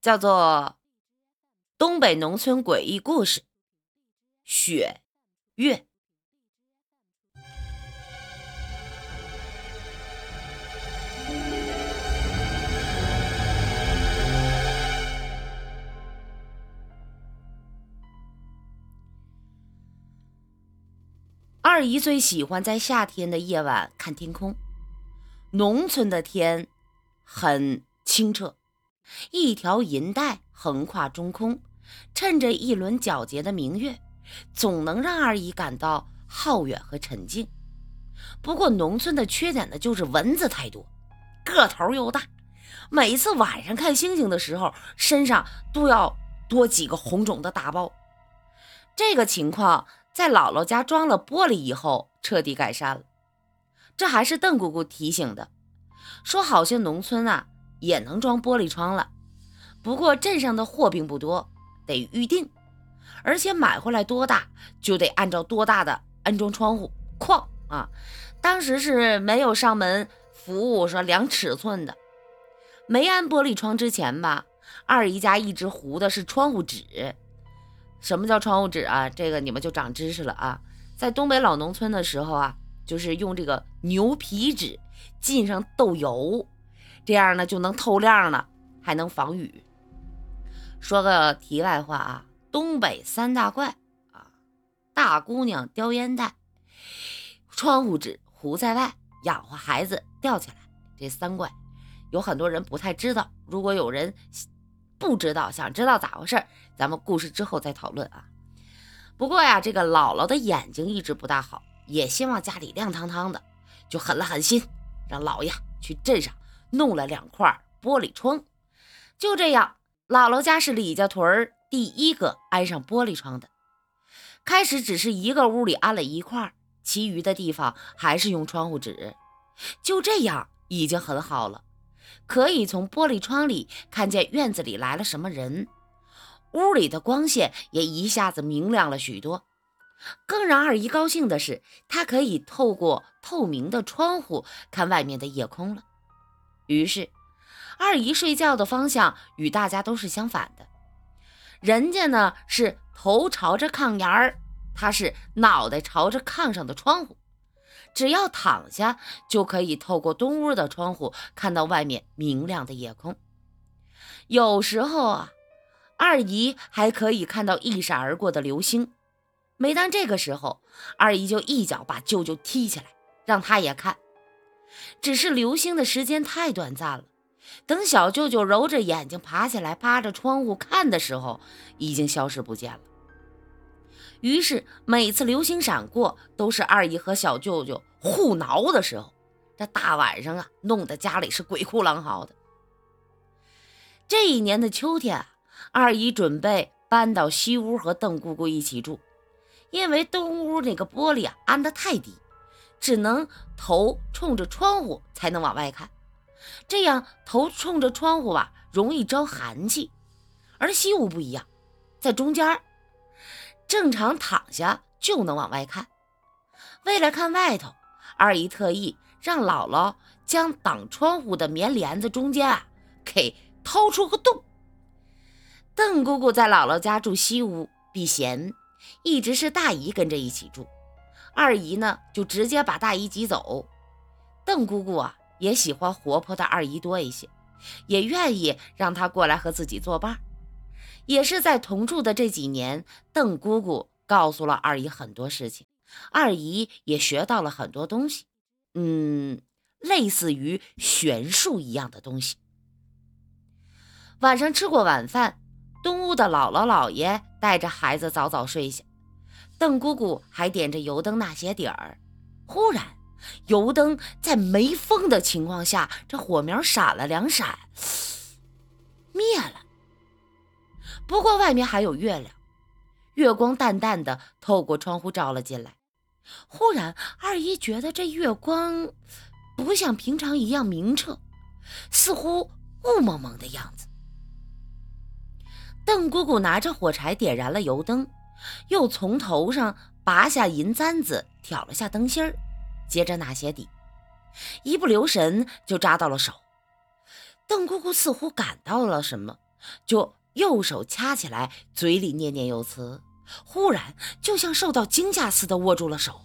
叫做《东北农村诡异故事》。雪月。二姨最喜欢在夏天的夜晚看天空。农村的天很清澈，一条银带横跨中空，衬着一轮皎洁的明月，总能让二姨感到浩远和沉静。不过，农村的缺点呢，就是蚊子太多，个头又大，每次晚上看星星的时候，身上都要多几个红肿的大包。这个情况。在姥姥家装了玻璃以后，彻底改善了。这还是邓姑姑提醒的，说好些农村啊也能装玻璃窗了，不过镇上的货并不多，得预定，而且买回来多大就得按照多大的安装窗户框啊。当时是没有上门服务说量尺寸的，没安玻璃窗之前吧，二姨家一直糊的是窗户纸。什么叫窗户纸啊？这个你们就长知识了啊！在东北老农村的时候啊，就是用这个牛皮纸浸上豆油，这样呢就能透亮了，还能防雨。说个题外话啊，东北三大怪啊，大姑娘叼烟袋，窗户纸糊在外，养活孩子吊起来，这三怪有很多人不太知道。如果有人，不知道，想知道咋回事咱们故事之后再讨论啊。不过呀，这个姥姥的眼睛一直不大好，也希望家里亮堂堂的，就狠了狠心，让姥爷去镇上弄了两块玻璃窗。就这样，姥姥家是李家屯儿第一个安上玻璃窗的。开始只是一个屋里安了一块，其余的地方还是用窗户纸。就这样，已经很好了。可以从玻璃窗里看见院子里来了什么人，屋里的光线也一下子明亮了许多。更让二姨高兴的是，她可以透过透明的窗户看外面的夜空了。于是，二姨睡觉的方向与大家都是相反的，人家呢是头朝着炕沿儿，她是脑袋朝着炕上的窗户。只要躺下，就可以透过东屋的窗户看到外面明亮的夜空。有时候啊，二姨还可以看到一闪而过的流星。每当这个时候，二姨就一脚把舅舅踢起来，让他也看。只是流星的时间太短暂了，等小舅舅揉着眼睛爬起来，扒着窗户看的时候，已经消失不见了。于是每次流星闪过，都是二姨和小舅舅互挠的时候。这大晚上啊，弄得家里是鬼哭狼嚎的。这一年的秋天啊，二姨准备搬到西屋和邓姑姑一起住，因为东屋那个玻璃啊安得太低，只能头冲着窗户才能往外看。这样头冲着窗户吧，容易招寒气，而西屋不一样，在中间正常躺下就能往外看。为了看外头，二姨特意让姥姥将挡窗户的棉帘子中间啊给掏出个洞。邓姑姑在姥姥家住西屋避嫌，一直是大姨跟着一起住。二姨呢就直接把大姨挤走。邓姑姑啊也喜欢活泼的二姨多一些，也愿意让她过来和自己作伴。也是在同住的这几年，邓姑姑告诉了二姨很多事情，二姨也学到了很多东西，嗯，类似于玄术一样的东西。晚上吃过晚饭，东屋的姥姥姥爷带着孩子早早睡下，邓姑姑还点着油灯纳些点儿。忽然，油灯在没风的情况下，这火苗闪了两闪，灭了。不过外面还有月亮，月光淡淡的透过窗户照了进来。忽然，二姨觉得这月光不像平常一样明澈，似乎雾蒙蒙的样子。邓姑姑拿着火柴点燃了油灯，又从头上拔下银簪子挑了下灯芯儿，接着纳鞋底，一不留神就扎到了手。邓姑姑似乎感到了什么。就右手掐起来，嘴里念念有词，忽然就像受到惊吓似的握住了手，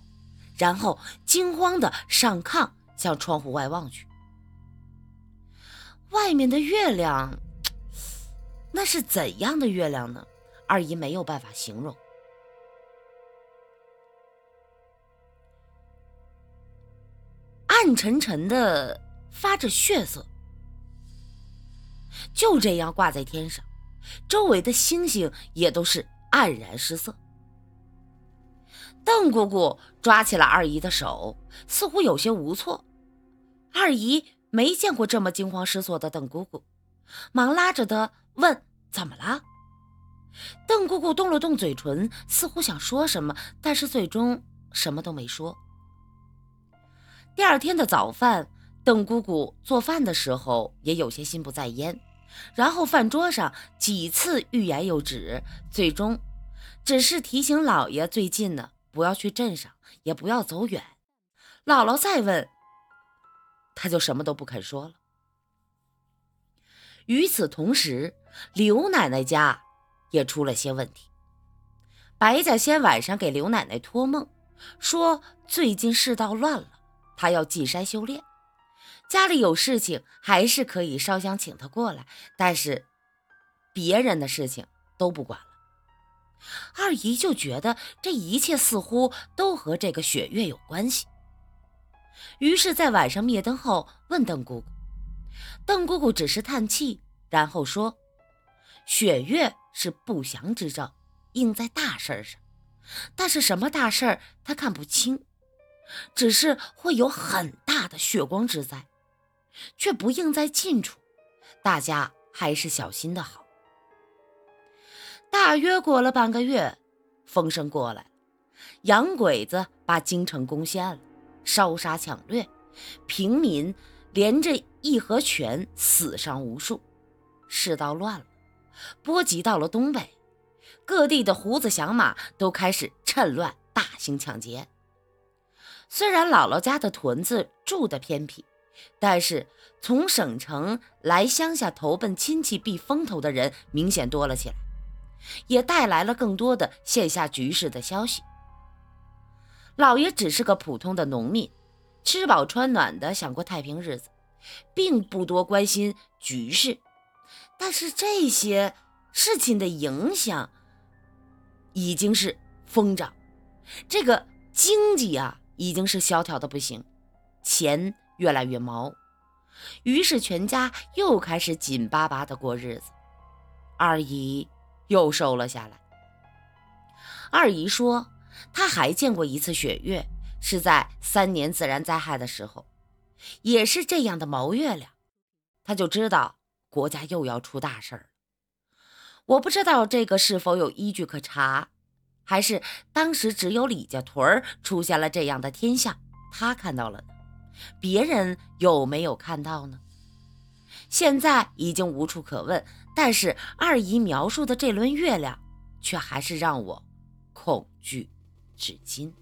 然后惊慌的上炕向窗户外望去。外面的月亮，那是怎样的月亮呢？二姨没有办法形容，暗沉沉的，发着血色，就这样挂在天上，周围的星星也都是黯然失色。邓姑姑抓起了二姨的手，似乎有些无措。二姨没见过这么惊慌失措的邓姑姑，忙拉着她问：“怎么了？”邓姑姑动了动嘴唇，似乎想说什么，但是最终什么都没说。第二天的早饭，邓姑姑做饭的时候也有些心不在焉，然后饭桌上几次欲言又止，最终只是提醒老爷最近呢不要去镇上，也不要走远。姥姥再问，他就什么都不肯说了。与此同时，刘奶奶家。也出了些问题。白家先晚上给刘奶奶托梦，说最近世道乱了，他要进山修炼，家里有事情还是可以烧香请他过来，但是别人的事情都不管了。二姨就觉得这一切似乎都和这个雪月有关系，于是，在晚上灭灯后问邓姑姑，邓姑姑只是叹气，然后说：“雪月。”是不祥之兆，应在大事上，但是什么大事儿她看不清，只是会有很大的血光之灾，却不应在近处，大家还是小心的好。大约过了半个月，风声过来，洋鬼子把京城攻陷了，烧杀抢掠，平民连着义和拳死伤无数，世道乱了。波及到了东北，各地的胡子响马都开始趁乱大兴抢劫。虽然姥姥家的屯子住的偏僻，但是从省城来乡下投奔亲戚避风头的人明显多了起来，也带来了更多的线下局势的消息。老爷只是个普通的农民，吃饱穿暖的想过太平日子，并不多关心局势。但是这些事情的影响已经是疯涨，这个经济啊已经是萧条的不行，钱越来越毛，于是全家又开始紧巴巴的过日子。二姨又瘦了下来。二姨说，她还见过一次雪月，是在三年自然灾害的时候，也是这样的毛月亮，她就知道。国家又要出大事儿，我不知道这个是否有依据可查，还是当时只有李家屯儿出现了这样的天象，他看到了？别人有没有看到呢？现在已经无处可问，但是二姨描述的这轮月亮，却还是让我恐惧至今。